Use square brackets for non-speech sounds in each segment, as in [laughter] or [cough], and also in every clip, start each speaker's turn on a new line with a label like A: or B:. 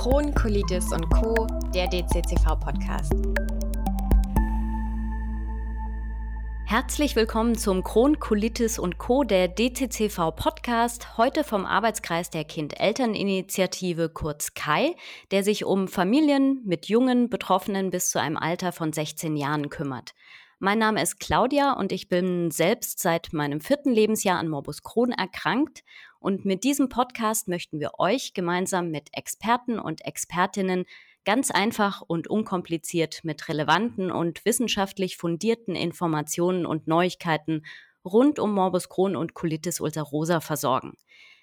A: Crohn, Colitis und Co., der DCCV-Podcast. Herzlich willkommen zum Crohn, Colitis und Co., der DCCV-Podcast, heute vom Arbeitskreis der Kind-Eltern-Initiative, kurz KAI, der sich um Familien mit jungen Betroffenen bis zu einem Alter von 16 Jahren kümmert. Mein Name ist Claudia und ich bin selbst seit meinem vierten Lebensjahr an Morbus Crohn erkrankt. Und mit diesem Podcast möchten wir euch gemeinsam mit Experten und Expertinnen ganz einfach und unkompliziert mit relevanten und wissenschaftlich fundierten Informationen und Neuigkeiten rund um Morbus Crohn und Colitis ulcerosa versorgen.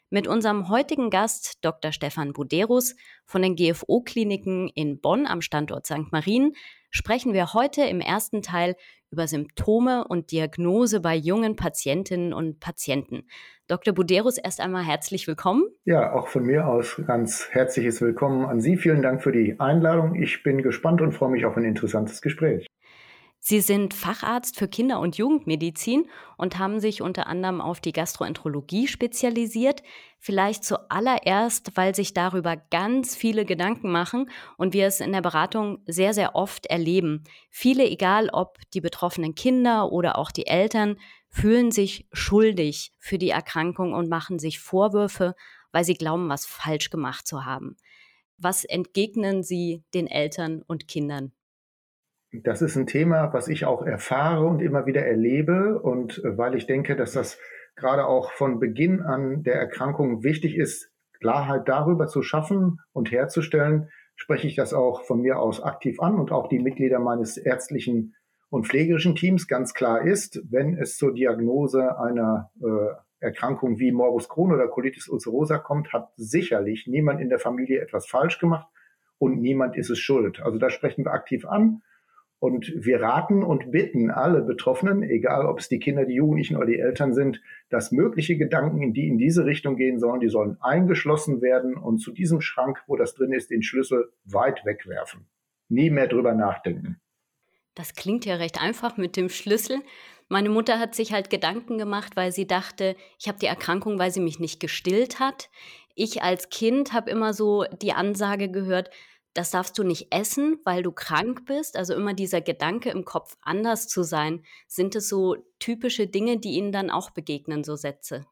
A: Mit unserem heutigen Gast Dr. Stefan Buderus von den GFO-Kliniken in Bonn am Standort St. Marien sprechen wir heute im ersten Teil über Symptome und Diagnose bei jungen Patientinnen und Patienten. Dr. Buderus, erst einmal herzlich willkommen.
B: Ja, auch von mir aus ganz herzliches Willkommen an Sie. Vielen Dank für die Einladung. Ich bin gespannt und freue mich auf ein interessantes Gespräch.
A: Sie sind Facharzt für Kinder- und Jugendmedizin und haben sich unter anderem auf die Gastroenterologie spezialisiert. Vielleicht zuallererst, weil sich darüber ganz viele Gedanken machen und wir es in der Beratung sehr, sehr oft erleben. Viele, egal ob die betroffenen Kinder oder auch die Eltern, fühlen sich schuldig für die Erkrankung und machen sich Vorwürfe, weil sie glauben, was falsch gemacht zu haben. Was entgegnen Sie den Eltern und Kindern?
B: Das ist ein Thema, was ich auch erfahre und immer wieder erlebe. Und äh, weil ich denke, dass das gerade auch von Beginn an der Erkrankung wichtig ist, Klarheit darüber zu schaffen und herzustellen, spreche ich das auch von mir aus aktiv an und auch die Mitglieder meines ärztlichen und pflegerischen Teams. Ganz klar ist, wenn es zur Diagnose einer äh, Erkrankung wie Morbus Crohn oder Colitis ulcerosa kommt, hat sicherlich niemand in der Familie etwas falsch gemacht und niemand ist es schuld. Also da sprechen wir aktiv an und wir raten und bitten alle Betroffenen, egal ob es die Kinder, die Jugendlichen oder die Eltern sind, dass mögliche Gedanken, die in diese Richtung gehen sollen, die sollen eingeschlossen werden und zu diesem Schrank, wo das drin ist, den Schlüssel weit wegwerfen. Nie mehr drüber nachdenken.
A: Das klingt ja recht einfach mit dem Schlüssel. Meine Mutter hat sich halt Gedanken gemacht, weil sie dachte, ich habe die Erkrankung, weil sie mich nicht gestillt hat. Ich als Kind habe immer so die Ansage gehört, das darfst du nicht essen, weil du krank bist. Also immer dieser Gedanke im Kopf anders zu sein. Sind es so typische Dinge, die Ihnen dann auch begegnen, so Sätze?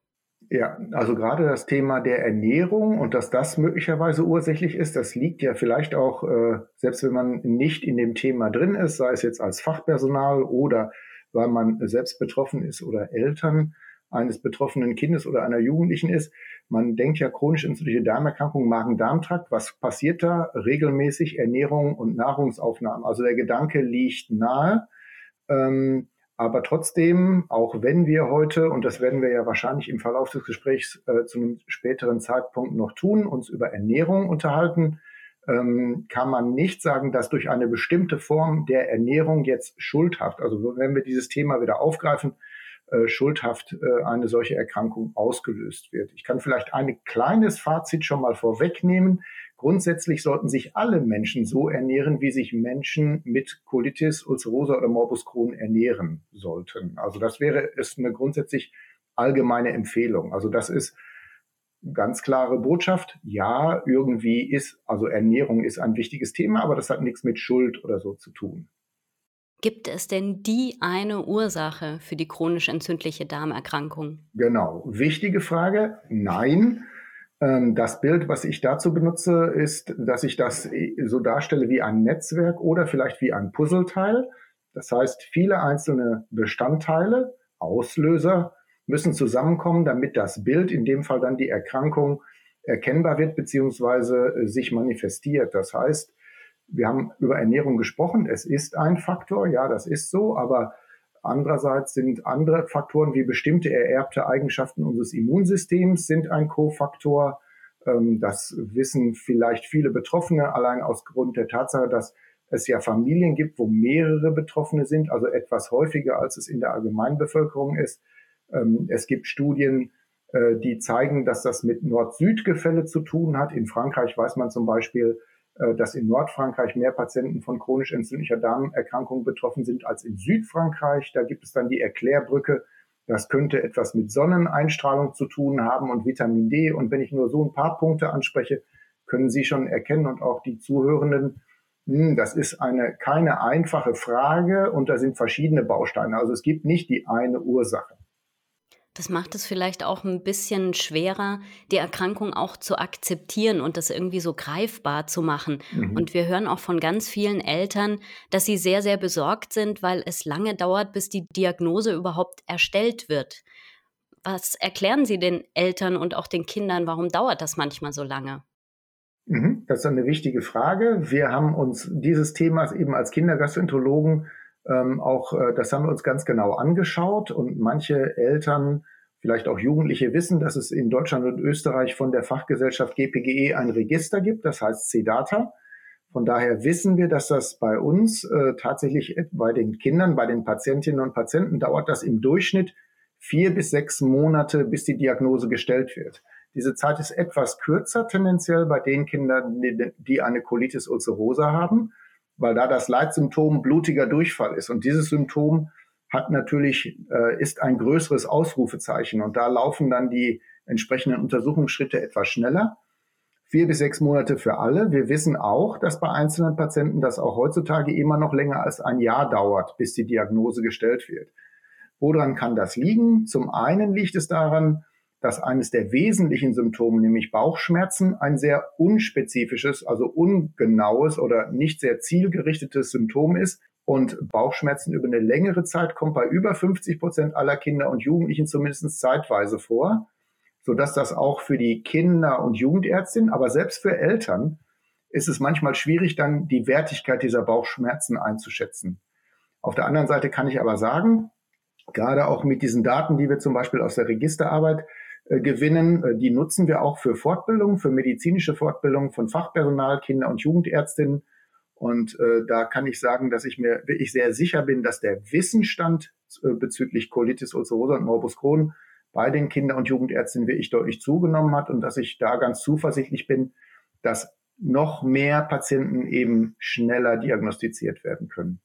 B: Ja, also gerade das Thema der Ernährung und dass das möglicherweise ursächlich ist, das liegt ja vielleicht auch, äh, selbst wenn man nicht in dem Thema drin ist, sei es jetzt als Fachpersonal oder weil man selbst betroffen ist oder Eltern, eines betroffenen Kindes oder einer Jugendlichen ist. Man denkt ja chronisch entzündliche Darmerkrankung, Magen-Darm-Trakt. Was passiert da? Regelmäßig Ernährung und Nahrungsaufnahmen. Also der Gedanke liegt nahe. Ähm, aber trotzdem, auch wenn wir heute, und das werden wir ja wahrscheinlich im Verlauf des Gesprächs äh, zu einem späteren Zeitpunkt noch tun, uns über Ernährung unterhalten, ähm, kann man nicht sagen, dass durch eine bestimmte Form der Ernährung jetzt schuldhaft, also wenn wir dieses Thema wieder aufgreifen, äh, schuldhaft äh, eine solche Erkrankung ausgelöst wird. Ich kann vielleicht ein kleines Fazit schon mal vorwegnehmen. Grundsätzlich sollten sich alle Menschen so ernähren, wie sich Menschen mit Colitis, Ulcerosa oder Morbus Crohn ernähren sollten. Also das wäre ist eine grundsätzlich allgemeine Empfehlung. Also das ist ganz klare Botschaft. Ja, irgendwie ist, also Ernährung ist ein wichtiges Thema, aber das hat nichts mit Schuld oder so zu tun.
A: Gibt es denn die eine Ursache für die chronisch entzündliche Darmerkrankung?
B: Genau. Wichtige Frage. Nein. Ähm, das Bild, was ich dazu benutze, ist, dass ich das so darstelle wie ein Netzwerk oder vielleicht wie ein Puzzleteil. Das heißt, viele einzelne Bestandteile, Auslöser, müssen zusammenkommen, damit das Bild, in dem Fall dann die Erkrankung, erkennbar wird bzw. sich manifestiert. Das heißt, wir haben über Ernährung gesprochen. Es ist ein Faktor, ja, das ist so, aber andererseits sind andere Faktoren wie bestimmte ererbte Eigenschaften unseres Immunsystems sind ein Kofaktor. Ähm, das wissen vielleicht viele Betroffene allein aus Grund der Tatsache, dass es ja Familien gibt, wo mehrere Betroffene sind, also etwas häufiger, als es in der Allgemeinbevölkerung ist. Ähm, es gibt Studien, äh, die zeigen, dass das mit Nord-Süd-Gefälle zu tun hat. In Frankreich weiß man zum Beispiel, dass in Nordfrankreich mehr Patienten von chronisch entzündlicher Darmerkrankung betroffen sind als in Südfrankreich. Da gibt es dann die Erklärbrücke. Das könnte etwas mit Sonneneinstrahlung zu tun haben und Vitamin D. Und wenn ich nur so ein paar Punkte anspreche, können Sie schon erkennen und auch die Zuhörenden, hm, das ist eine, keine einfache Frage und da sind verschiedene Bausteine. Also es gibt nicht die eine Ursache.
A: Das macht es vielleicht auch ein bisschen schwerer, die Erkrankung auch zu akzeptieren und das irgendwie so greifbar zu machen. Mhm. Und wir hören auch von ganz vielen Eltern, dass sie sehr, sehr besorgt sind, weil es lange dauert, bis die Diagnose überhaupt erstellt wird. Was erklären Sie den Eltern und auch den Kindern, warum dauert das manchmal so lange?
B: Mhm, das ist eine wichtige Frage. Wir haben uns dieses Themas eben als Kindergastroenterologen ähm, auch, äh, das haben wir uns ganz genau angeschaut und manche Eltern, vielleicht auch Jugendliche wissen, dass es in Deutschland und Österreich von der Fachgesellschaft GPGE ein Register gibt, das heißt CDATA. Von daher wissen wir, dass das bei uns äh, tatsächlich bei den Kindern, bei den Patientinnen und Patienten dauert das im Durchschnitt vier bis sechs Monate, bis die Diagnose gestellt wird. Diese Zeit ist etwas kürzer tendenziell bei den Kindern, die eine Colitis ulcerosa haben weil da das Leitsymptom blutiger Durchfall ist. Und dieses Symptom hat natürlich, äh, ist ein größeres Ausrufezeichen. Und da laufen dann die entsprechenden Untersuchungsschritte etwas schneller. Vier bis sechs Monate für alle. Wir wissen auch, dass bei einzelnen Patienten das auch heutzutage immer noch länger als ein Jahr dauert, bis die Diagnose gestellt wird. Woran kann das liegen? Zum einen liegt es daran, dass eines der wesentlichen Symptome, nämlich Bauchschmerzen, ein sehr unspezifisches, also ungenaues oder nicht sehr zielgerichtetes Symptom ist. Und Bauchschmerzen über eine längere Zeit kommt bei über 50 Prozent aller Kinder und Jugendlichen zumindest zeitweise vor, sodass das auch für die Kinder- und Jugendärztin, aber selbst für Eltern ist es manchmal schwierig, dann die Wertigkeit dieser Bauchschmerzen einzuschätzen. Auf der anderen Seite kann ich aber sagen, gerade auch mit diesen Daten, die wir zum Beispiel aus der Registerarbeit gewinnen. Äh, die nutzen wir auch für Fortbildung, für medizinische Fortbildung von Fachpersonal, Kinder- und Jugendärztinnen. Und äh, da kann ich sagen, dass ich mir wirklich sehr sicher bin, dass der Wissensstand äh, bezüglich Colitis ulcerosa und Morbus Crohn bei den Kinder- und Jugendärztinnen wirklich deutlich zugenommen hat und dass ich da ganz zuversichtlich bin, dass noch mehr Patienten eben schneller diagnostiziert werden können.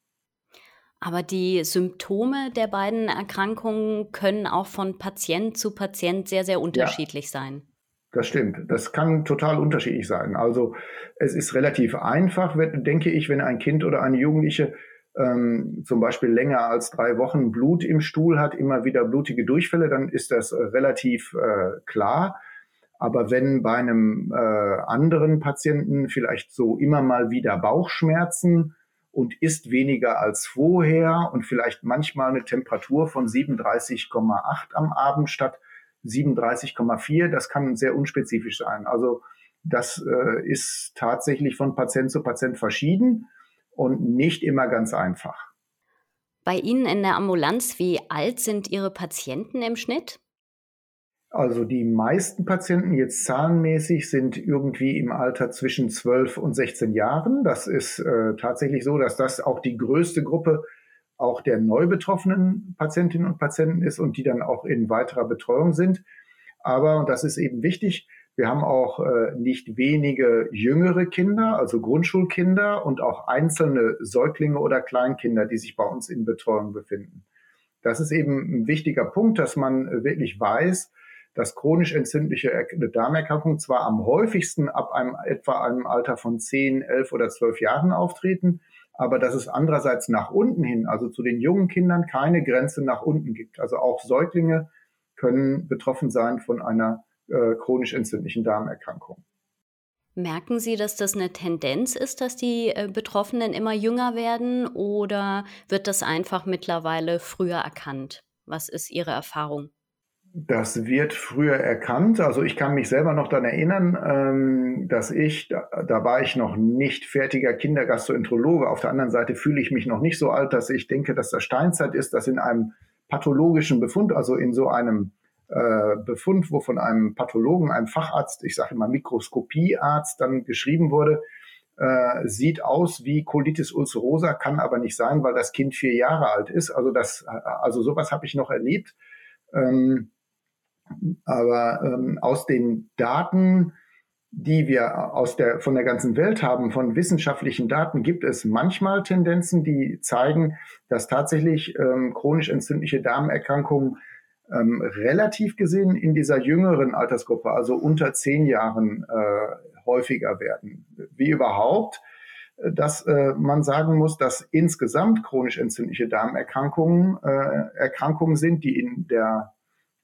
A: Aber die Symptome der beiden Erkrankungen können auch von Patient zu Patient sehr, sehr unterschiedlich ja, sein.
B: Das stimmt. Das kann total unterschiedlich sein. Also es ist relativ einfach, denke ich, wenn ein Kind oder eine Jugendliche ähm, zum Beispiel länger als drei Wochen Blut im Stuhl hat, immer wieder blutige Durchfälle, dann ist das äh, relativ äh, klar. Aber wenn bei einem äh, anderen Patienten vielleicht so immer mal wieder Bauchschmerzen und isst weniger als vorher und vielleicht manchmal eine Temperatur von 37,8 am Abend statt 37,4. Das kann sehr unspezifisch sein. Also das äh, ist tatsächlich von Patient zu Patient verschieden und nicht immer ganz einfach.
A: Bei Ihnen in der Ambulanz, wie alt sind Ihre Patienten im Schnitt?
B: Also die meisten Patienten jetzt zahlenmäßig sind irgendwie im Alter zwischen 12 und 16 Jahren. Das ist äh, tatsächlich so, dass das auch die größte Gruppe auch der neu betroffenen Patientinnen und Patienten ist und die dann auch in weiterer Betreuung sind. Aber, und das ist eben wichtig, wir haben auch äh, nicht wenige jüngere Kinder, also Grundschulkinder und auch einzelne Säuglinge oder Kleinkinder, die sich bei uns in Betreuung befinden. Das ist eben ein wichtiger Punkt, dass man wirklich weiß, dass chronisch entzündliche Darmerkrankungen zwar am häufigsten ab einem etwa einem Alter von 10, 11 oder 12 Jahren auftreten, aber dass es andererseits nach unten hin, also zu den jungen Kindern, keine Grenze nach unten gibt. Also auch Säuglinge können betroffen sein von einer äh, chronisch entzündlichen Darmerkrankung.
A: Merken Sie, dass das eine Tendenz ist, dass die äh, Betroffenen immer jünger werden oder wird das einfach mittlerweile früher erkannt? Was ist Ihre Erfahrung?
B: Das wird früher erkannt. Also ich kann mich selber noch daran erinnern, ähm, dass ich, da, war ich noch nicht fertiger Kindergastroenterologe. Auf der anderen Seite fühle ich mich noch nicht so alt, dass ich denke, dass das Steinzeit ist, dass in einem pathologischen Befund, also in so einem äh, Befund, wo von einem Pathologen, einem Facharzt, ich sage immer Mikroskopiearzt, dann geschrieben wurde, äh, sieht aus wie Colitis ulcerosa, kann aber nicht sein, weil das Kind vier Jahre alt ist. Also das, also sowas habe ich noch erlebt. Ähm, aber ähm, aus den Daten, die wir aus der, von der ganzen Welt haben, von wissenschaftlichen Daten, gibt es manchmal Tendenzen, die zeigen, dass tatsächlich ähm, chronisch entzündliche Darmerkrankungen ähm, relativ gesehen in dieser jüngeren Altersgruppe, also unter zehn Jahren, äh, häufiger werden. Wie überhaupt, dass äh, man sagen muss, dass insgesamt chronisch entzündliche Darmerkrankungen äh, Erkrankungen sind, die in der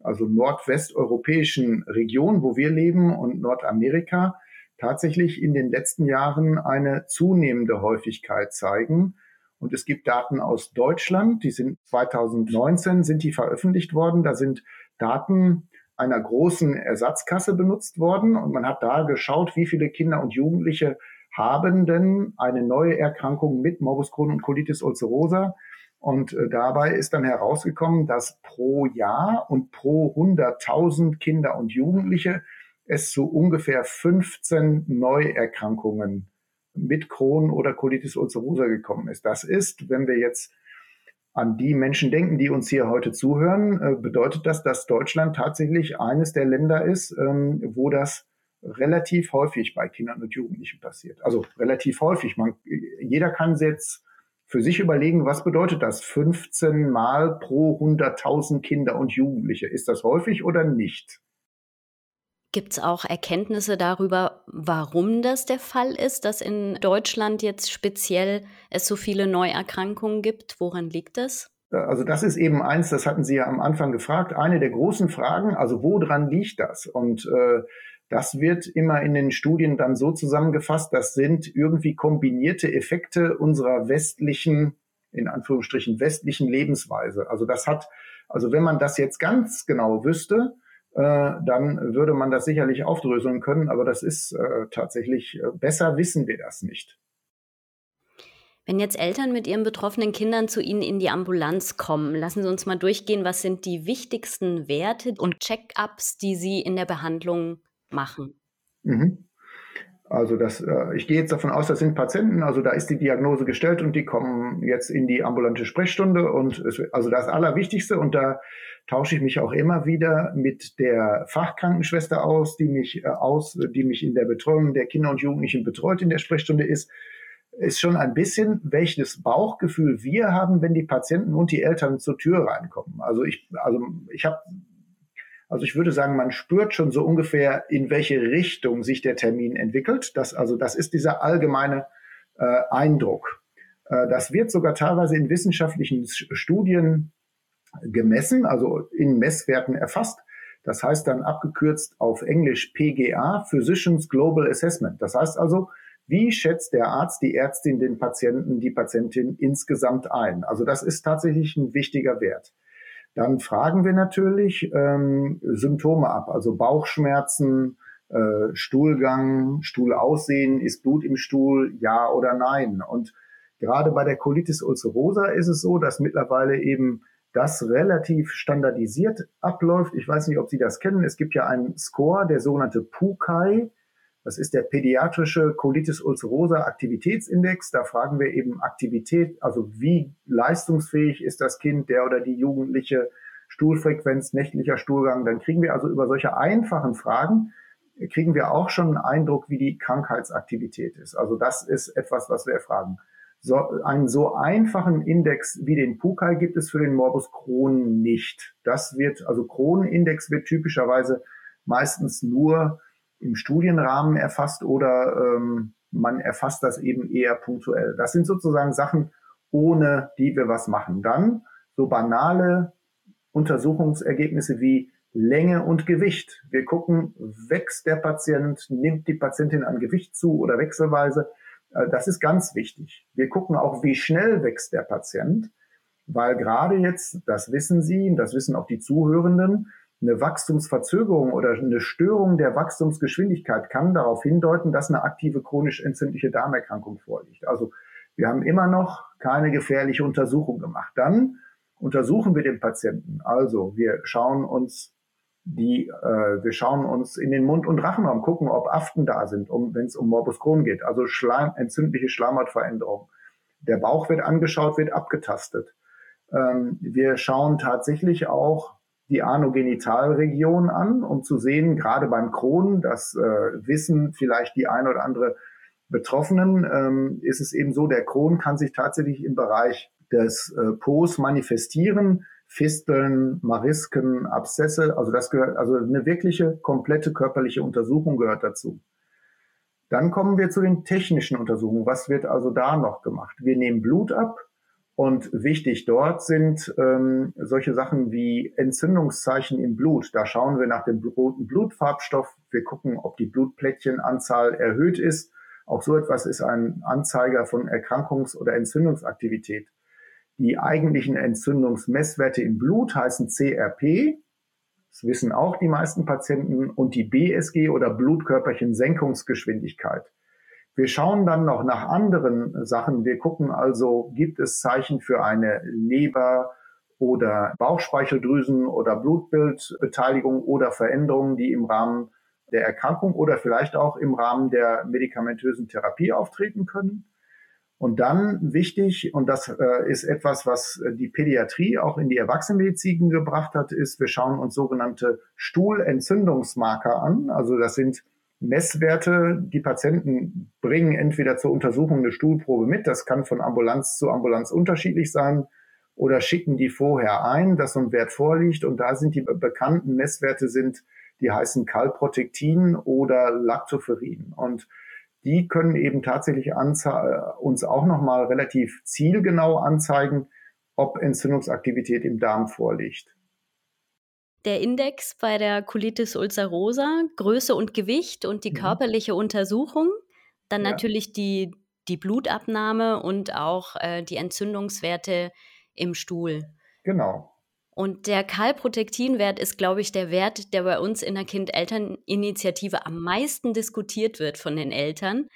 B: also nordwesteuropäischen Region, wo wir leben und Nordamerika tatsächlich in den letzten Jahren eine zunehmende Häufigkeit zeigen. Und es gibt Daten aus Deutschland, die sind 2019 sind die veröffentlicht worden. Da sind Daten einer großen Ersatzkasse benutzt worden und man hat da geschaut, wie viele Kinder und Jugendliche haben denn eine neue Erkrankung mit Morbus Crohn und Colitis ulcerosa. Und äh, dabei ist dann herausgekommen, dass pro Jahr und pro 100.000 Kinder und Jugendliche es zu ungefähr 15 Neuerkrankungen mit Crohn oder Colitis ulcerosa gekommen ist. Das ist, wenn wir jetzt an die Menschen denken, die uns hier heute zuhören, äh, bedeutet das, dass Deutschland tatsächlich eines der Länder ist, ähm, wo das relativ häufig bei Kindern und Jugendlichen passiert. Also relativ häufig. Man, jeder kann jetzt für sich überlegen, was bedeutet das? 15 Mal pro 100.000 Kinder und Jugendliche. Ist das häufig oder nicht?
A: Gibt es auch Erkenntnisse darüber, warum das der Fall ist, dass in Deutschland jetzt speziell es so viele Neuerkrankungen gibt? Woran liegt das?
B: Also das ist eben eins, das hatten Sie ja am Anfang gefragt, eine der großen Fragen, also woran liegt das? Und äh, das wird immer in den Studien dann so zusammengefasst, das sind irgendwie kombinierte Effekte unserer westlichen, in Anführungsstrichen westlichen Lebensweise. Also das hat, also wenn man das jetzt ganz genau wüsste, äh, dann würde man das sicherlich aufdröseln können, aber das ist äh, tatsächlich, äh, besser wissen wir das nicht.
A: Wenn jetzt Eltern mit ihren betroffenen Kindern zu Ihnen in die Ambulanz kommen, lassen Sie uns mal durchgehen, was sind die wichtigsten Werte und Check-ups, die Sie in der Behandlung machen?
B: Mhm. Also das, äh, ich gehe jetzt davon aus, das sind Patienten, also da ist die Diagnose gestellt und die kommen jetzt in die ambulante Sprechstunde und es, also das Allerwichtigste und da tausche ich mich auch immer wieder mit der Fachkrankenschwester aus, die mich äh, aus, die mich in der Betreuung der Kinder und Jugendlichen betreut in der Sprechstunde ist, ist schon ein bisschen, welches Bauchgefühl wir haben, wenn die Patienten und die Eltern zur Tür reinkommen. Also ich, also ich habe also ich würde sagen, man spürt schon so ungefähr, in welche Richtung sich der Termin entwickelt. Das, also das ist dieser allgemeine äh, Eindruck. Äh, das wird sogar teilweise in wissenschaftlichen Studien gemessen, also in Messwerten erfasst. Das heißt dann abgekürzt auf Englisch PGA, Physicians Global Assessment. Das heißt also, wie schätzt der Arzt, die Ärztin den Patienten, die Patientin insgesamt ein? Also das ist tatsächlich ein wichtiger Wert. Dann fragen wir natürlich ähm, Symptome ab, also Bauchschmerzen, äh, Stuhlgang, Stuhlaussehen, ist Blut im Stuhl, ja oder nein. Und gerade bei der Colitis ulcerosa ist es so, dass mittlerweile eben das relativ standardisiert abläuft. Ich weiß nicht, ob Sie das kennen. Es gibt ja einen Score, der sogenannte PUCAI. Das ist der pädiatrische Colitis ulcerosa Aktivitätsindex. Da fragen wir eben Aktivität, also wie leistungsfähig ist das Kind, der oder die Jugendliche, Stuhlfrequenz, nächtlicher Stuhlgang. Dann kriegen wir also über solche einfachen Fragen, kriegen wir auch schon einen Eindruck, wie die Krankheitsaktivität ist. Also das ist etwas, was wir erfragen. So, einen so einfachen Index wie den PUCAI gibt es für den Morbus Crohn nicht. Das wird, also Crohn-Index wird typischerweise meistens nur im Studienrahmen erfasst oder ähm, man erfasst das eben eher punktuell. Das sind sozusagen Sachen, ohne die wir was machen. Dann so banale Untersuchungsergebnisse wie Länge und Gewicht. Wir gucken, wächst der Patient, nimmt die Patientin an Gewicht zu oder wechselweise. Äh, das ist ganz wichtig. Wir gucken auch, wie schnell wächst der Patient, weil gerade jetzt, das wissen Sie, das wissen auch die Zuhörenden, eine Wachstumsverzögerung oder eine Störung der Wachstumsgeschwindigkeit kann darauf hindeuten, dass eine aktive chronisch entzündliche Darmerkrankung vorliegt. Also wir haben immer noch keine gefährliche Untersuchung gemacht. Dann untersuchen wir den Patienten. Also wir schauen uns die, äh, wir schauen uns in den Mund- und Rachenraum, gucken, ob Aften da sind, um, wenn es um Morbus Crohn geht, also Schleim, entzündliche Schleimhautveränderung. Der Bauch wird angeschaut, wird abgetastet. Ähm, wir schauen tatsächlich auch die Anogenitalregion an, um zu sehen, gerade beim Crohn, das äh, wissen vielleicht die ein oder andere Betroffenen, ähm, ist es eben so, der Crohn kann sich tatsächlich im Bereich des äh, Po's manifestieren, Fisteln, Marisken, Abszesse, also das gehört, also eine wirkliche komplette körperliche Untersuchung gehört dazu. Dann kommen wir zu den technischen Untersuchungen. Was wird also da noch gemacht? Wir nehmen Blut ab und wichtig dort sind ähm, solche Sachen wie Entzündungszeichen im Blut. Da schauen wir nach dem roten Blutfarbstoff. Wir gucken, ob die Blutplättchenanzahl erhöht ist. Auch so etwas ist ein Anzeiger von Erkrankungs- oder Entzündungsaktivität. Die eigentlichen Entzündungsmesswerte im Blut heißen CRP. Das wissen auch die meisten Patienten und die BSG oder Blutkörperchensenkungsgeschwindigkeit. Wir schauen dann noch nach anderen Sachen. Wir gucken also, gibt es Zeichen für eine Leber- oder Bauchspeicheldrüsen- oder Blutbildbeteiligung oder Veränderungen, die im Rahmen der Erkrankung oder vielleicht auch im Rahmen der medikamentösen Therapie auftreten können. Und dann wichtig, und das äh, ist etwas, was die Pädiatrie auch in die Erwachsenenmedizin gebracht hat, ist, wir schauen uns sogenannte Stuhlentzündungsmarker an. Also das sind Messwerte. Die Patienten bringen entweder zur Untersuchung eine Stuhlprobe mit, das kann von Ambulanz zu Ambulanz unterschiedlich sein, oder schicken die vorher ein, dass so ein Wert vorliegt. Und da sind die bekannten Messwerte sind, die heißen Kalprotektin oder Lactoferrin. Und die können eben tatsächlich uns auch nochmal relativ zielgenau anzeigen, ob Entzündungsaktivität im Darm vorliegt
A: der Index bei der Colitis ulcerosa, Größe und Gewicht und die mhm. körperliche Untersuchung, dann ja. natürlich die, die Blutabnahme und auch äh, die Entzündungswerte im Stuhl.
B: Genau.
A: Und der Kalprotektinwert ist, glaube ich, der Wert, der bei uns in der Kind-Eltern-Initiative am meisten diskutiert wird von den Eltern,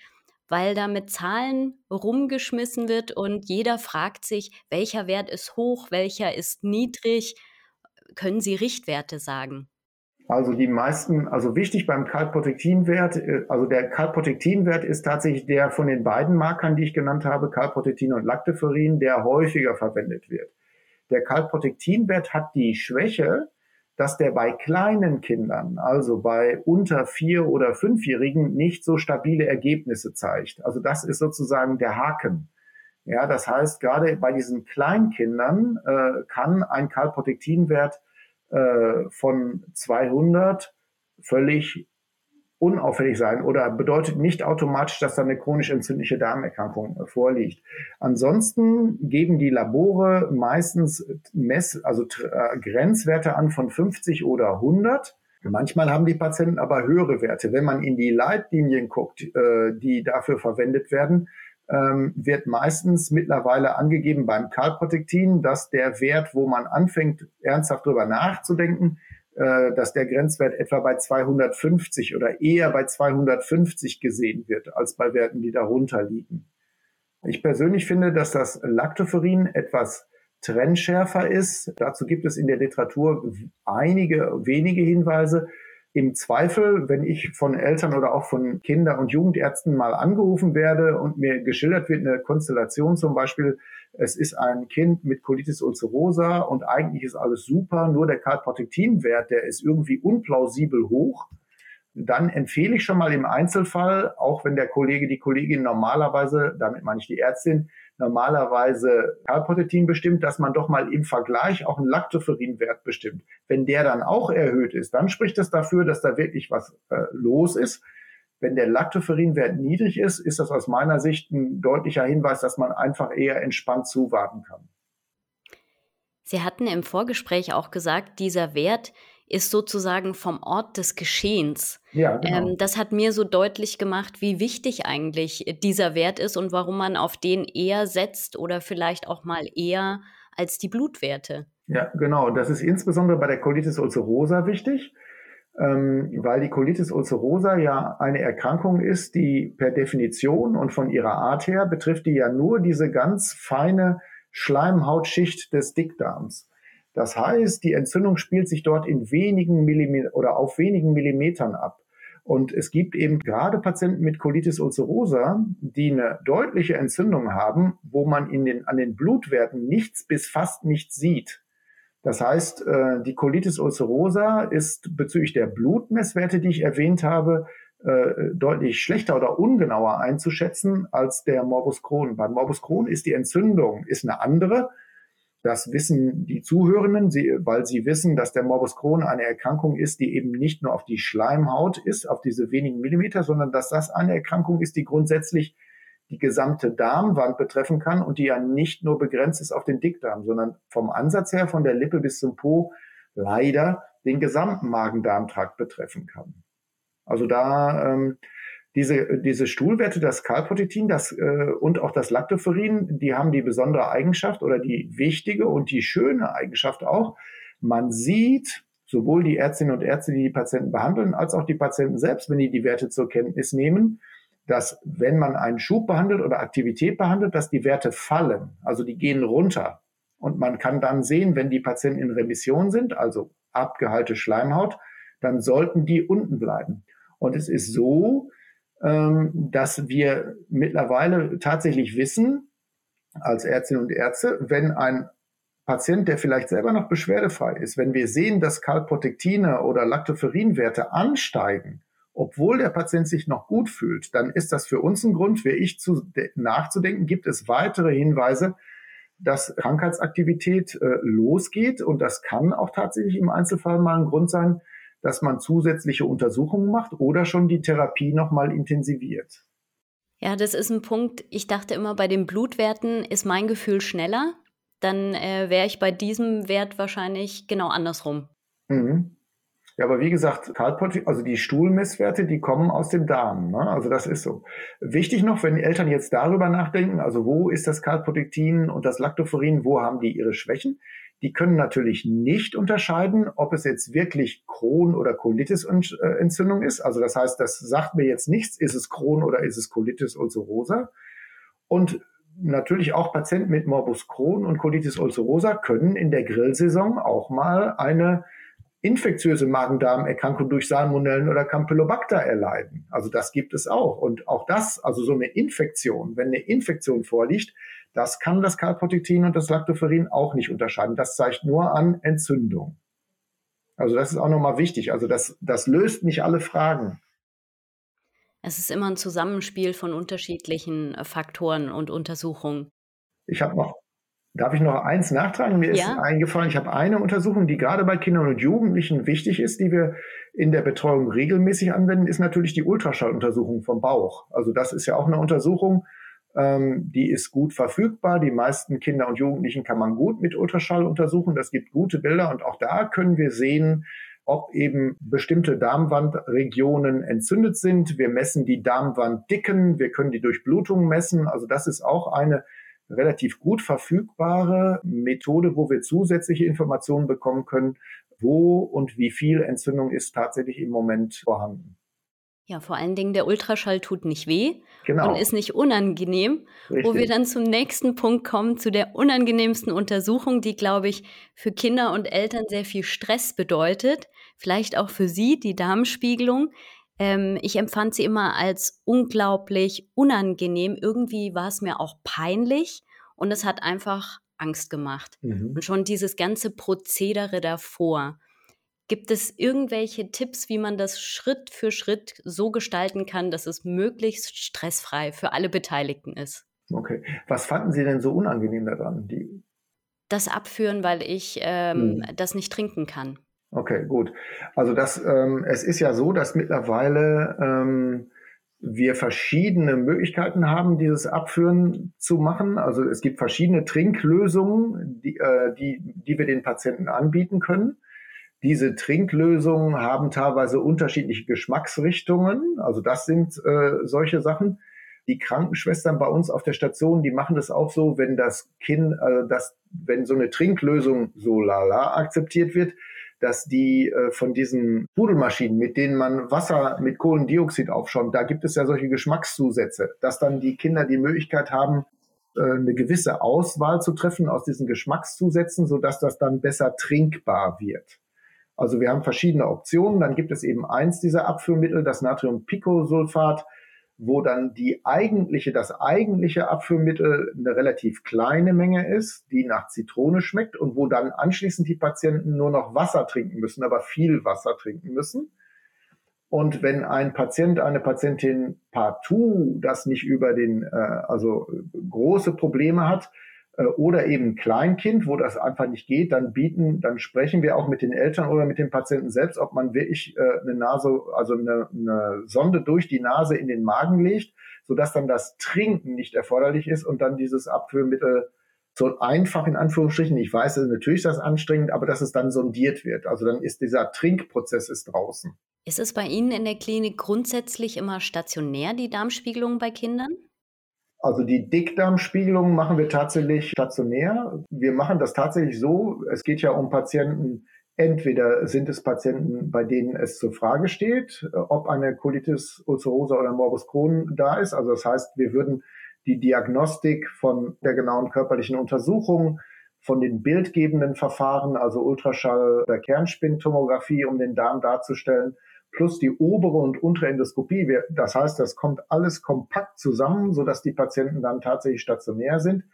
A: weil da mit Zahlen rumgeschmissen wird und jeder fragt sich, welcher Wert ist hoch, welcher ist niedrig können Sie Richtwerte sagen?
B: Also die meisten, also wichtig beim Kalprotektinwert, äh, also der Kalprotektinwert ist tatsächlich der von den beiden Markern, die ich genannt habe, Kalprotektin und Lactoferrin, der häufiger verwendet wird. Der Kalprotektinwert hat die Schwäche, dass der bei kleinen Kindern, also bei unter vier oder fünfjährigen, nicht so stabile Ergebnisse zeigt. Also das ist sozusagen der Haken. Ja, das heißt, gerade bei diesen Kleinkindern äh, kann ein Kalprotektinwert äh, von 200 völlig unauffällig sein oder bedeutet nicht automatisch, dass da eine chronisch entzündliche Darmerkrankung äh, vorliegt. Ansonsten geben die Labore meistens Mess, also äh, Grenzwerte an von 50 oder 100. Manchmal haben die Patienten aber höhere Werte. Wenn man in die Leitlinien guckt, äh, die dafür verwendet werden, ähm, wird meistens mittlerweile angegeben beim Kalprotektin, dass der Wert, wo man anfängt, ernsthaft drüber nachzudenken, äh, dass der Grenzwert etwa bei 250 oder eher bei 250 gesehen wird, als bei Werten, die darunter liegen. Ich persönlich finde, dass das Lactoferrin etwas trennschärfer ist. Dazu gibt es in der Literatur einige wenige Hinweise. Im Zweifel, wenn ich von Eltern oder auch von Kinder- und Jugendärzten mal angerufen werde und mir geschildert wird, eine Konstellation zum Beispiel, es ist ein Kind mit Colitis ulcerosa und eigentlich ist alles super, nur der Kalprotektinwert, der ist irgendwie unplausibel hoch, dann empfehle ich schon mal im Einzelfall, auch wenn der Kollege, die Kollegin normalerweise, damit meine ich die Ärztin, normalerweise Kalprotektin bestimmt, dass man doch mal im Vergleich auch einen Lactoferrinwert bestimmt. Wenn der dann auch erhöht ist, dann spricht es dafür, dass da wirklich was äh, los ist. Wenn der Lactoferinwert niedrig ist, ist das aus meiner Sicht ein deutlicher Hinweis, dass man einfach eher entspannt zuwarten kann.
A: Sie hatten im Vorgespräch auch gesagt, dieser Wert ist sozusagen vom Ort des Geschehens. Ja, genau. Ähm, das hat mir so deutlich gemacht, wie wichtig eigentlich dieser Wert ist und warum man auf den eher setzt oder vielleicht auch mal eher als die Blutwerte.
B: Ja, genau. Das ist insbesondere bei der Colitis ulcerosa wichtig, ähm, weil die Colitis ulcerosa ja eine Erkrankung ist, die per Definition und von ihrer Art her betrifft die ja nur diese ganz feine Schleimhautschicht des Dickdarms. Das heißt, die Entzündung spielt sich dort in wenigen Millimetern oder auf wenigen Millimetern ab. Und es gibt eben gerade Patienten mit Colitis ulcerosa, die eine deutliche Entzündung haben, wo man in den, an den Blutwerten nichts bis fast nichts sieht. Das heißt, äh, die Colitis ulcerosa ist bezüglich der Blutmesswerte, die ich erwähnt habe, äh, deutlich schlechter oder ungenauer einzuschätzen als der Morbus Crohn. Beim Morbus Crohn ist die Entzündung ist eine andere, Das wissen die Zuhörenden, weil sie wissen, dass der Morbus Crohn eine Erkrankung ist, die eben nicht nur auf die Schleimhaut ist, auf diese wenigen Millimeter, sondern dass das eine Erkrankung ist, die grundsätzlich die gesamte Darmwand betreffen kann und die ja nicht nur begrenzt ist auf den Dickdarm, sondern vom Ansatz her von der Lippe bis zum Po leider den gesamten Magen-Darm-Trakt betreffen kann. Also da ähm, diese, diese Stuhlwerte, das Calprotectin das, äh, und auch das Lactoferrin, die haben die besondere Eigenschaft oder die wichtige und die schöne Eigenschaft auch, man sieht sowohl die Ärztinnen und Ärzte, die die Patienten behandeln, als auch die Patienten selbst, wenn die die Werte zur Kenntnis nehmen, dass wenn man einen Schub behandelt oder Aktivität behandelt, dass die Werte fallen, also die gehen runter. Und man kann dann sehen, wenn die Patienten in Remission sind, also abgeheilte Schleimhaut, dann sollten die unten bleiben. Und es ist so, dass wir mittlerweile tatsächlich wissen, als Ärztinnen und Ärzte, wenn ein Patient, der vielleicht selber noch beschwerdefrei ist, wenn wir sehen, dass Kalprotektine oder Lactoferinwerte ansteigen, obwohl der Patient sich noch gut fühlt, dann ist das für uns ein Grund, wie ich zu, nachzudenken. Gibt es weitere Hinweise, dass Krankheitsaktivität äh, losgeht? Und das kann auch tatsächlich im Einzelfall mal ein Grund sein, dass man zusätzliche Untersuchungen macht oder schon die Therapie nochmal intensiviert.
A: Ja, das ist ein Punkt. Ich dachte immer, bei den Blutwerten ist mein Gefühl schneller. Dann äh, wäre ich bei diesem Wert wahrscheinlich genau andersrum.
B: Mhm. Ja, aber wie gesagt, also die Stuhlmesswerte, die kommen aus dem Darm. Ne? Also das ist so. Wichtig noch, wenn die Eltern jetzt darüber nachdenken, also wo ist das Kalprotektin und das Lactoferin, wo haben die ihre Schwächen? Die können natürlich nicht unterscheiden, ob es jetzt wirklich Crohn- oder Colitis-Entzündung ist. Also das heißt, das sagt mir jetzt nichts, ist es Crohn oder ist es Colitis ulcerosa. Und natürlich auch Patienten mit Morbus Crohn und Colitis ulcerosa können in der Grillsaison auch mal eine infektiöse Magen-Darm-Erkrankung durch Salmonellen oder Campylobacter erleiden. Also das gibt es auch. Und auch das, also so eine Infektion, wenn eine Infektion vorliegt, das kann das Calprotectin und das Lactoferrin auch nicht unterscheiden. Das zeigt nur an Entzündung. Also das ist auch nochmal wichtig. Also das, das löst nicht alle Fragen.
A: Es ist immer ein Zusammenspiel von unterschiedlichen äh, Faktoren und Untersuchungen.
B: Ich habe noch, darf ich noch eins nachtragen? Mir ja. ist eingefallen, ich habe eine Untersuchung, die gerade bei Kindern und Jugendlichen wichtig ist, die wir in der Betreuung regelmäßig anwenden, ist natürlich die Ultraschalluntersuchung vom Bauch. Also das ist ja auch eine Untersuchung, ähm, die ist gut verfügbar. Die meisten Kinder und Jugendlichen kann man gut mit Ultraschall untersuchen. Das gibt gute Bilder und auch da können wir sehen, ob eben bestimmte Darmwandregionen entzündet sind. Wir messen die Darmwanddicken, wir können die Durchblutung messen. Also das ist auch eine relativ gut verfügbare Methode, wo wir zusätzliche Informationen bekommen können, wo und wie viel Entzündung ist tatsächlich im Moment vorhanden.
A: Ja, vor allen Dingen der Ultraschall tut nicht weh genau. und ist nicht unangenehm, Richtig. wo wir dann zum nächsten Punkt kommen, zu der unangenehmsten Untersuchung, die, glaube ich, für Kinder und Eltern sehr viel Stress bedeutet. Vielleicht auch für Sie, die Darmspiegelung. Ähm, ich empfand sie immer als unglaublich unangenehm. Irgendwie war es mir auch peinlich und es hat einfach Angst gemacht. Mhm. Und schon dieses ganze Prozedere davor. Gibt es irgendwelche Tipps, wie man das Schritt für Schritt so gestalten kann, dass es möglichst stressfrei für alle Beteiligten ist?
B: Okay. Was fanden Sie denn so unangenehm daran? Die
A: das Abführen, weil ich ähm, hm. das nicht trinken kann.
B: Okay, gut. Also das, ähm, es ist ja so, dass mittlerweile ähm, wir verschiedene Möglichkeiten haben, dieses Abführen zu machen. Also es gibt verschiedene Trinklösungen, die, äh, die, die wir den Patienten anbieten können. Diese Trinklösungen haben teilweise unterschiedliche Geschmacksrichtungen. Also das sind äh, solche Sachen. Die Krankenschwestern bei uns auf der Station, die machen das auch so, wenn das Kind, äh, das, wenn so eine Trinklösung so lala akzeptiert wird, dass die äh, von diesen Pudelmaschinen, mit denen man Wasser mit Kohlendioxid aufschäumt, da gibt es ja solche Geschmackszusätze, dass dann die Kinder die Möglichkeit haben, äh, eine gewisse Auswahl zu treffen aus diesen Geschmackszusätzen, sodass das dann besser trinkbar wird. Also wir haben verschiedene Optionen. Dann gibt es eben eins dieser Abführmittel, das Natriumpicosulfat, wo dann die eigentliche, das eigentliche Abführmittel eine relativ kleine Menge ist, die nach Zitrone schmeckt und wo dann anschließend die Patienten nur noch Wasser trinken müssen, aber viel Wasser trinken müssen. Und wenn ein Patient, eine Patientin partout das nicht über den, äh, also große Probleme hat, äh, oder eben Kleinkind, wo das einfach nicht geht, dann bieten, dann sprechen wir auch mit den Eltern oder mit dem Patienten selbst, ob man wirklich äh, eine Nase, also eine, eine Sonde durch die Nase in den Magen legt, sodass dann das Trinken nicht erforderlich ist und dann dieses Abführmittel so einfach in Anführungsstrichen, ich weiß, natürlich ist das anstrengend, aber dass es dann sondiert wird. Also dann ist dieser Trinkprozess ist draußen.
A: Ist es bei Ihnen in der Klinik grundsätzlich immer stationär, die Darmspiegelung bei Kindern?
B: Also die Dickdarmspiegelung machen wir tatsächlich stationär. Wir machen das tatsächlich so. Es geht ja um Patienten. Entweder sind es Patienten, bei denen es zur Frage steht, ob eine Colitis ulcerosa oder Morbus Crohn da ist. Also das heißt, wir würden die Diagnostik von der genauen körperlichen Untersuchung, von den bildgebenden Verfahren, also Ultraschall oder Kernspintomographie, um den Darm darzustellen, plus die obere und untere Endoskopie. Das heißt, das kommt alles kompakt zusammen, sodass die Patienten dann tatsächlich stationär sind.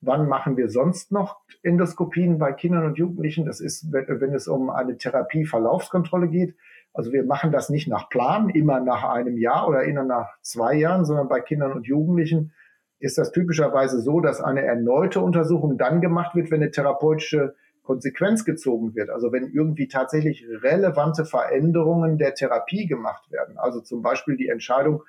B: Wann machen wir sonst noch Endoskopien bei Kindern und Jugendlichen? Das ist, wenn es um eine Therapieverlaufskontrolle geht. Also wir machen das nicht nach Plan, immer nach einem Jahr oder immer nach zwei Jahren, sondern bei Kindern und Jugendlichen ist das typischerweise so, dass eine erneute Untersuchung dann gemacht wird, wenn eine therapeutische Konsequenz gezogen wird. Also wenn irgendwie tatsächlich relevante Veränderungen der Therapie gemacht werden. Also zum Beispiel die Entscheidung,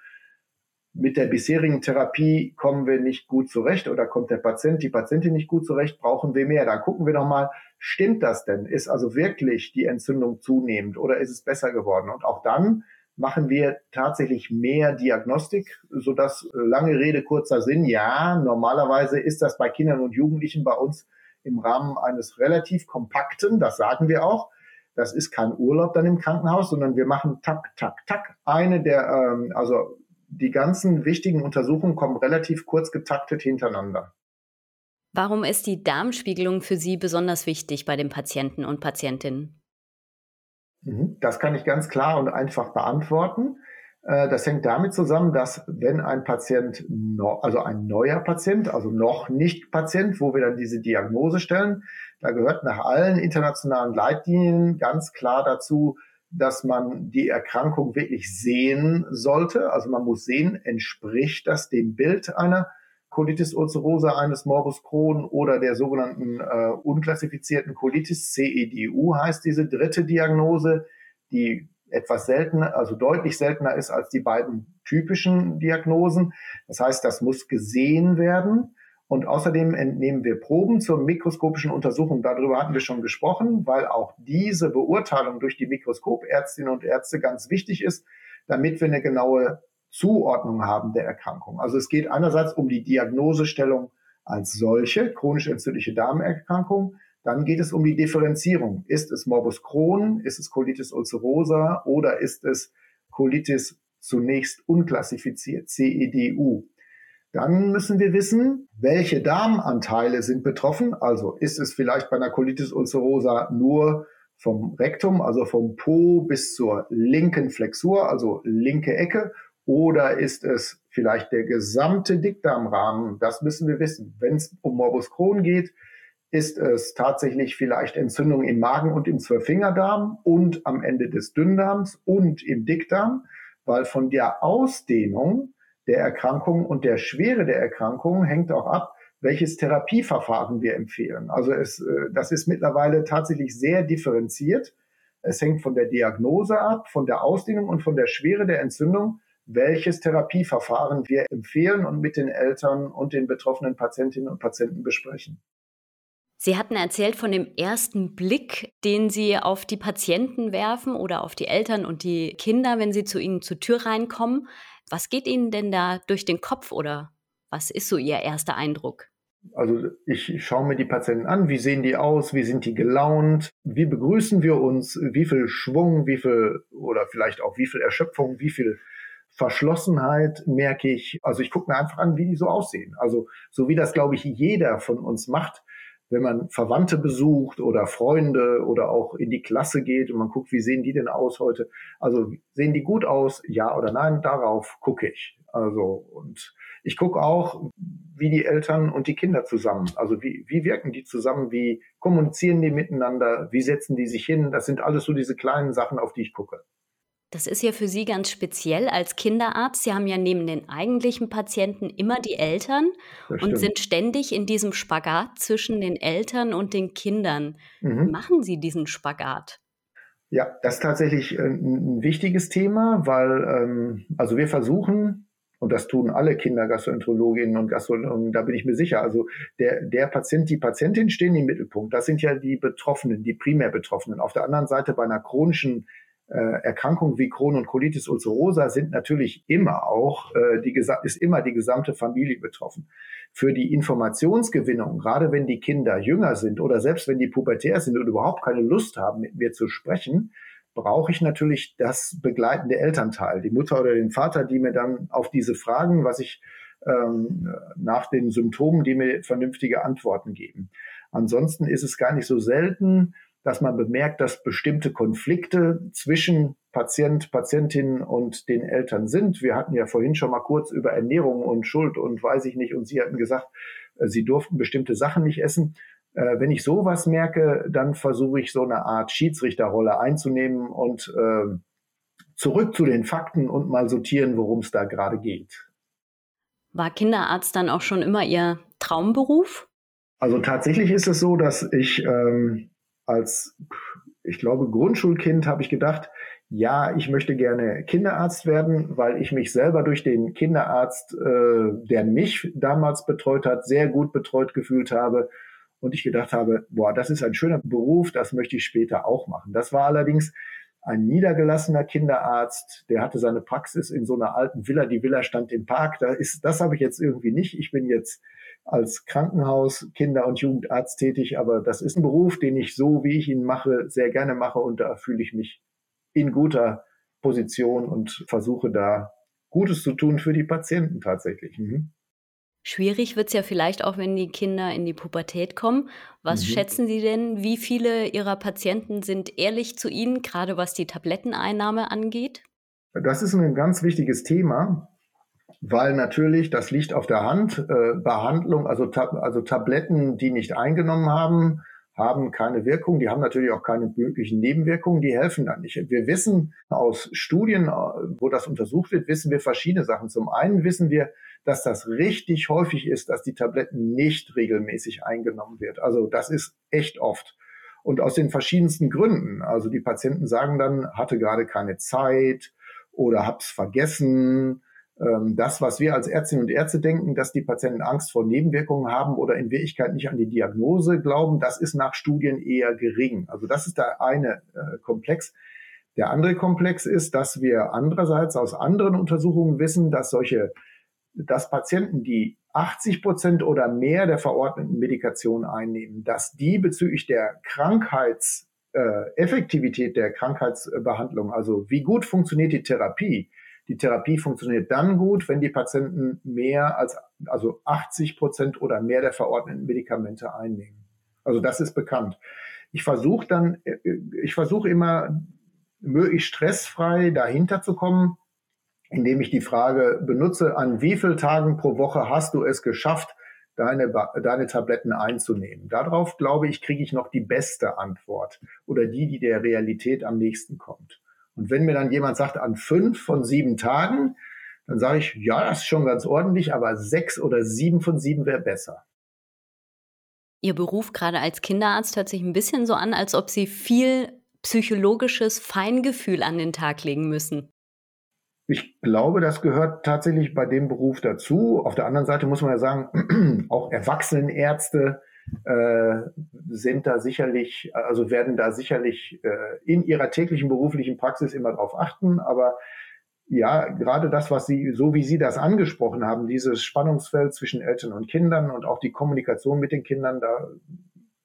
B: mit der bisherigen Therapie kommen wir nicht gut zurecht oder kommt der Patient, die Patientin nicht gut zurecht, brauchen wir mehr. Dann gucken wir doch mal, stimmt das denn? Ist also wirklich die Entzündung zunehmend oder ist es besser geworden? Und auch dann machen wir tatsächlich mehr Diagnostik, sodass äh, lange Rede, kurzer Sinn, ja, normalerweise ist das bei Kindern und Jugendlichen bei uns im Rahmen eines relativ kompakten, das sagen wir auch, das ist kein Urlaub dann im Krankenhaus, sondern wir machen tak, tak, tak. Eine der, ähm, also die ganzen wichtigen Untersuchungen kommen relativ kurz getaktet hintereinander.
A: Warum ist die Darmspiegelung für Sie besonders wichtig bei den Patienten und Patientinnen?
B: Mhm. Das kann ich ganz klar und einfach beantworten. Äh, das hängt damit zusammen, dass wenn ein Patient, also ein neuer Patient, also noch nicht Patient, wo wir dann diese Diagnose stellen, da gehört nach allen internationalen Leitlinien ganz klar dazu, dass man die Erkrankung wirklich sehen sollte. Also man muss sehen, entspricht das dem Bild einer Colitis ulcerosa, eines Morbus Crohn oder der sogenannten äh, unklassifizierten Colitis, CEDU heißt diese dritte Diagnose, die etwas seltener, also deutlich seltener ist als die beiden typischen Diagnosen. Das heißt, das muss gesehen werden. Und außerdem entnehmen wir Proben zur mikroskopischen Untersuchung. Darüber hatten wir schon gesprochen, weil auch diese Beurteilung durch die Mikroskopärztinnen und Ärzte ganz wichtig ist, damit wir eine genaue Zuordnung haben der Erkrankung. Also es geht einerseits um die Diagnosestellung als solche, chronisch entzündliche Darmerkrankung. Dann geht es um die Differenzierung. Ist es Morbus Crohn? Ist es Colitis ulcerosa? Oder ist es Colitis zunächst unklassifiziert, CEDU? Dann müssen wir wissen, welche Darmanteile sind betroffen. Also ist es vielleicht bei einer Colitis ulcerosa nur vom Rektum, also vom Po bis zur linken Flexur, also linke Ecke, oder ist es vielleicht der gesamte Dickdarmrahmen? Das müssen wir wissen. Wenn es um Morbus Crohn geht, ist es tatsächlich vielleicht Entzündung im Magen und im Zwölffingerdarm und am Ende des Dünndarms und im Dickdarm, weil von der Ausdehnung der Erkrankung und der Schwere der Erkrankung hängt auch ab, welches Therapieverfahren wir empfehlen. Also es, äh, das ist mittlerweile tatsächlich sehr differenziert. Es hängt von der Diagnose ab, von der Ausdehnung und von der Schwere der Entzündung, welches Therapieverfahren wir empfehlen und mit den Eltern und den betroffenen Patientinnen und Patienten besprechen.
A: Sie hatten erzählt von dem ersten Blick, den Sie auf die Patienten werfen oder auf die Eltern und die Kinder, wenn sie zu Ihnen zur Tür reinkommen. Was geht Ihnen denn da durch den Kopf oder was ist so Ihr erster Eindruck?
B: Also ich schaue mir die Patienten an, wie sehen die aus, wie sind die gelaunt, wie begrüßen wir uns, wie viel Schwung, wie viel oder vielleicht auch wie viel Erschöpfung, wie viel Verschlossenheit merke ich. Also ich gucke mir einfach an, wie die so aussehen. Also so wie das, glaube ich, jeder von uns macht, wenn man Verwandte besucht oder Freunde oder auch in die Klasse geht und man guckt, wie sehen die denn aus heute? Also sehen die gut aus? Ja oder nein? Darauf gucke ich. Also und ich gucke auch, wie die Eltern und die Kinder zusammen. Also wie, wie wirken die zusammen? Wie kommunizieren die miteinander? Wie setzen die sich hin? Das sind alles so diese kleinen Sachen, auf die ich gucke.
A: Das ist ja für Sie ganz speziell als Kinderarzt. Sie haben ja neben den eigentlichen Patienten immer die Eltern und sind ständig in diesem Spagat zwischen den Eltern und den Kindern. Mhm. Wie machen Sie diesen Spagat?
B: Ja, das ist tatsächlich ein, ein wichtiges Thema, weil ähm, also wir versuchen, und das tun alle Kindergastroenterologinnen und Gastroenterologen, da bin ich mir sicher, also der, der Patient, die Patientin stehen im Mittelpunkt. Das sind ja die Betroffenen, die primär Betroffenen. Auf der anderen Seite bei einer chronischen äh, Erkrankungen wie Crohn und Colitis ulcerosa sind natürlich immer auch, äh, die, ist immer die gesamte Familie betroffen. Für die Informationsgewinnung, gerade wenn die Kinder jünger sind oder selbst wenn die pubertär sind und überhaupt keine Lust haben, mit mir zu sprechen, brauche ich natürlich das begleitende Elternteil, die Mutter oder den Vater, die mir dann auf diese Fragen, was ich ähm, nach den Symptomen, die mir vernünftige Antworten geben. Ansonsten ist es gar nicht so selten, dass man bemerkt, dass bestimmte Konflikte zwischen Patient, Patientin und den Eltern sind. Wir hatten ja vorhin schon mal kurz über Ernährung und Schuld und weiß ich nicht, und Sie hatten gesagt, äh, Sie durften bestimmte Sachen nicht essen. Äh, wenn ich sowas merke, dann versuche ich so eine Art Schiedsrichterrolle einzunehmen und äh, zurück zu den Fakten und mal sortieren, worum es da gerade geht.
A: War Kinderarzt dann auch schon immer Ihr Traumberuf?
B: Also tatsächlich ist es so, dass ich ähm, als, ich glaube, Grundschulkind habe ich gedacht, ja, ich möchte gerne Kinderarzt werden, weil ich mich selber durch den Kinderarzt, äh, der mich damals betreut hat, sehr gut betreut gefühlt habe. Und ich gedacht habe, boah, das ist ein schöner Beruf, das möchte ich später auch machen. Das war allerdings ein niedergelassener Kinderarzt, der hatte seine Praxis in so einer alten Villa. Die Villa stand im Park. Da ist, das habe ich jetzt irgendwie nicht. Ich bin jetzt als Krankenhaus, Kinder- und Jugendarzt tätig, aber das ist ein Beruf, den ich so, wie ich ihn mache, sehr gerne mache und da fühle ich mich in guter Position und versuche da Gutes zu tun für die Patienten tatsächlich. Mhm.
A: Schwierig wird es ja vielleicht auch, wenn die Kinder in die Pubertät kommen. Was mhm. schätzen Sie denn, wie viele Ihrer Patienten sind ehrlich zu Ihnen, gerade was die Tabletteneinnahme angeht?
B: Das ist ein ganz wichtiges Thema weil natürlich, das liegt auf der Hand, äh, Behandlung, also, Tab also Tabletten, die nicht eingenommen haben, haben keine Wirkung. Die haben natürlich auch keine möglichen Nebenwirkungen. Die helfen dann nicht. Wir wissen aus Studien, äh, wo das untersucht wird, wissen wir verschiedene Sachen. Zum einen wissen wir, dass das richtig häufig ist, dass die Tabletten nicht regelmäßig eingenommen wird. Also das ist echt oft. Und aus den verschiedensten Gründen. Also die Patienten sagen dann, hatte gerade keine Zeit oder hab's vergessen das, was wir als Ärztinnen und Ärzte denken, dass die Patienten Angst vor Nebenwirkungen haben oder in Wirklichkeit nicht an die Diagnose glauben, das ist nach Studien eher gering. Also das ist der eine äh, Komplex. Der andere Komplex ist, dass wir andererseits aus anderen Untersuchungen wissen, dass solche, dass Patienten, die 80 Prozent oder mehr der verordneten Medikation einnehmen, dass die bezüglich der Krankheitseffektivität äh, der Krankheitsbehandlung, also wie gut funktioniert die Therapie, die Therapie funktioniert dann gut, wenn die Patienten mehr als, also 80 Prozent oder mehr der verordneten Medikamente einnehmen. Also das ist bekannt. Ich versuche dann, ich versuche immer möglichst stressfrei dahinter zu kommen, indem ich die Frage benutze, an wie vielen Tagen pro Woche hast du es geschafft, deine, deine Tabletten einzunehmen? Darauf, glaube ich, kriege ich noch die beste Antwort oder die, die der Realität am nächsten kommt. Und wenn mir dann jemand sagt, an fünf von sieben Tagen, dann sage ich, ja, das ist schon ganz ordentlich, aber sechs oder sieben von sieben wäre besser.
A: Ihr Beruf gerade als Kinderarzt hört sich ein bisschen so an, als ob Sie viel psychologisches Feingefühl an den Tag legen müssen.
B: Ich glaube, das gehört tatsächlich bei dem Beruf dazu. Auf der anderen Seite muss man ja sagen, [clears throat] auch Erwachsenenärzte äh, sind da sicherlich, also werden da sicherlich äh, in ihrer täglichen beruflichen Praxis immer darauf achten. Aber ja, gerade das, was Sie, so wie Sie das angesprochen haben, dieses Spannungsfeld zwischen Eltern und Kindern und auch die Kommunikation mit den Kindern, da,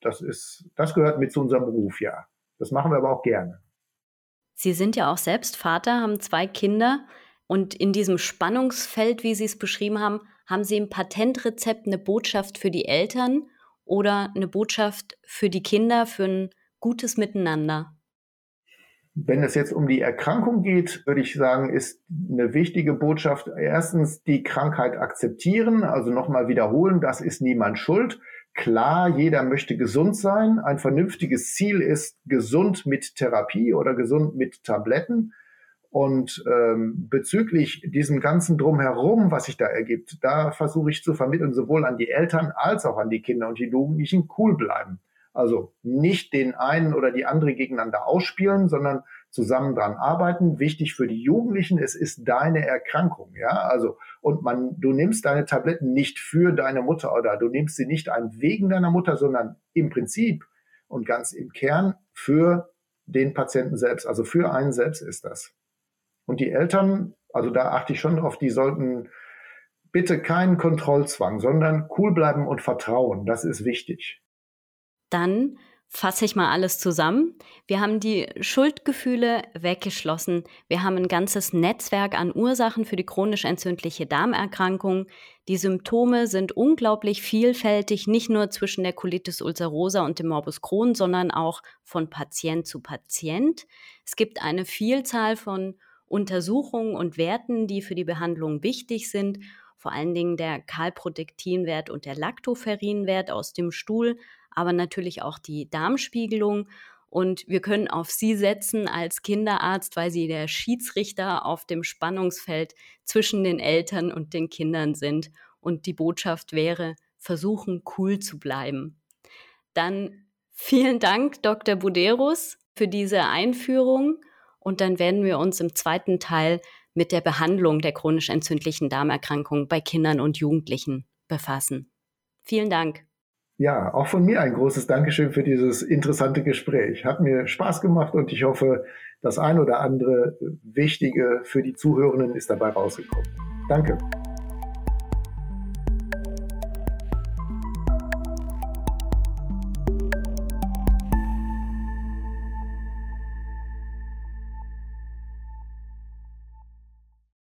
B: das ist, das gehört mit zu unserem Beruf, ja. Das machen wir aber auch gerne.
A: Sie sind ja auch selbst Vater, haben zwei Kinder. Und in diesem Spannungsfeld, wie Sie es beschrieben haben, haben Sie im Patentrezept eine Botschaft für die Eltern oder eine Botschaft für die Kinder, für ein gutes Miteinander?
B: Wenn es jetzt um die Erkrankung geht, würde ich sagen, ist eine wichtige Botschaft erstens die Krankheit akzeptieren, also nochmal wiederholen, das ist niemand schuld. Klar, jeder möchte gesund sein. Ein vernünftiges Ziel ist gesund mit Therapie oder gesund mit Tabletten. Und ähm, bezüglich diesem ganzen Drumherum, was sich da ergibt, da versuche ich zu vermitteln, sowohl an die Eltern als auch an die Kinder und die Jugendlichen cool bleiben. Also nicht den einen oder die andere gegeneinander ausspielen, sondern zusammen dran arbeiten. Wichtig für die Jugendlichen, es ist deine Erkrankung, ja. Also, und man, du nimmst deine Tabletten nicht für deine Mutter oder du nimmst sie nicht ein wegen deiner Mutter, sondern im Prinzip und ganz im Kern für den Patienten selbst. Also für einen selbst ist das. Und die Eltern, also da achte ich schon drauf, die sollten bitte keinen Kontrollzwang, sondern cool bleiben und vertrauen. Das ist wichtig.
A: Dann fasse ich mal alles zusammen. Wir haben die Schuldgefühle weggeschlossen. Wir haben ein ganzes Netzwerk an Ursachen für die chronisch entzündliche Darmerkrankung. Die Symptome sind unglaublich vielfältig, nicht nur zwischen der Colitis ulcerosa und dem Morbus Crohn, sondern auch von Patient zu Patient. Es gibt eine Vielzahl von Untersuchungen und Werten, die für die Behandlung wichtig sind, vor allen Dingen der Kalprotektinwert und der Lactoferinwert aus dem Stuhl, aber natürlich auch die Darmspiegelung. Und wir können auf Sie setzen als Kinderarzt, weil Sie der Schiedsrichter auf dem Spannungsfeld zwischen den Eltern und den Kindern sind. Und die Botschaft wäre, versuchen cool zu bleiben. Dann vielen Dank, Dr. Buderus, für diese Einführung. Und dann werden wir uns im zweiten Teil mit der Behandlung der chronisch entzündlichen Darmerkrankung bei Kindern und Jugendlichen befassen. Vielen Dank.
B: Ja, auch von mir ein großes Dankeschön für dieses interessante Gespräch. Hat mir Spaß gemacht und ich hoffe, das ein oder andere Wichtige für die Zuhörenden ist dabei rausgekommen. Danke.